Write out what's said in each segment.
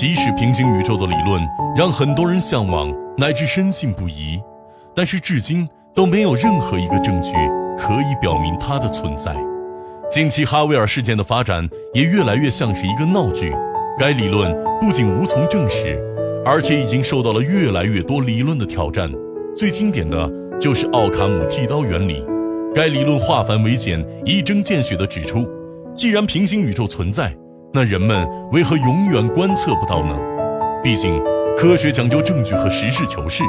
即使平行宇宙的理论让很多人向往乃至深信不疑，但是至今都没有任何一个证据可以表明它的存在。近期哈维尔事件的发展也越来越像是一个闹剧。该理论不仅无从证实，而且已经受到了越来越多理论的挑战。最经典的就是奥卡姆剃刀原理。该理论化繁为简，一针见血地指出：既然平行宇宙存在，那人们为何永远观测不到呢？毕竟，科学讲究证据和实事求是。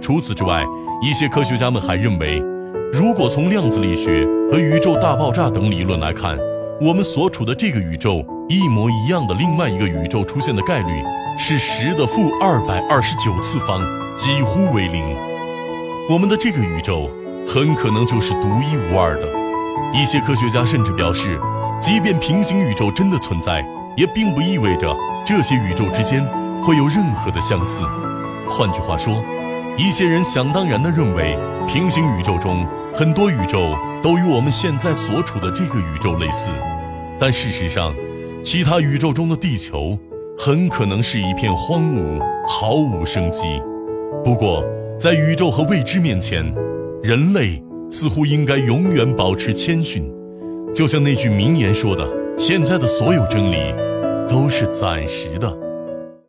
除此之外，一些科学家们还认为。如果从量子力学和宇宙大爆炸等理论来看，我们所处的这个宇宙一模一样的另外一个宇宙出现的概率是十的负二百二十九次方，几乎为零。我们的这个宇宙很可能就是独一无二的。一些科学家甚至表示，即便平行宇宙真的存在，也并不意味着这些宇宙之间会有任何的相似。换句话说，一些人想当然地认为。平行宇宙中，很多宇宙都与我们现在所处的这个宇宙类似，但事实上，其他宇宙中的地球很可能是一片荒芜，毫无生机。不过，在宇宙和未知面前，人类似乎应该永远保持谦逊。就像那句名言说的：“现在的所有真理都是暂时的。”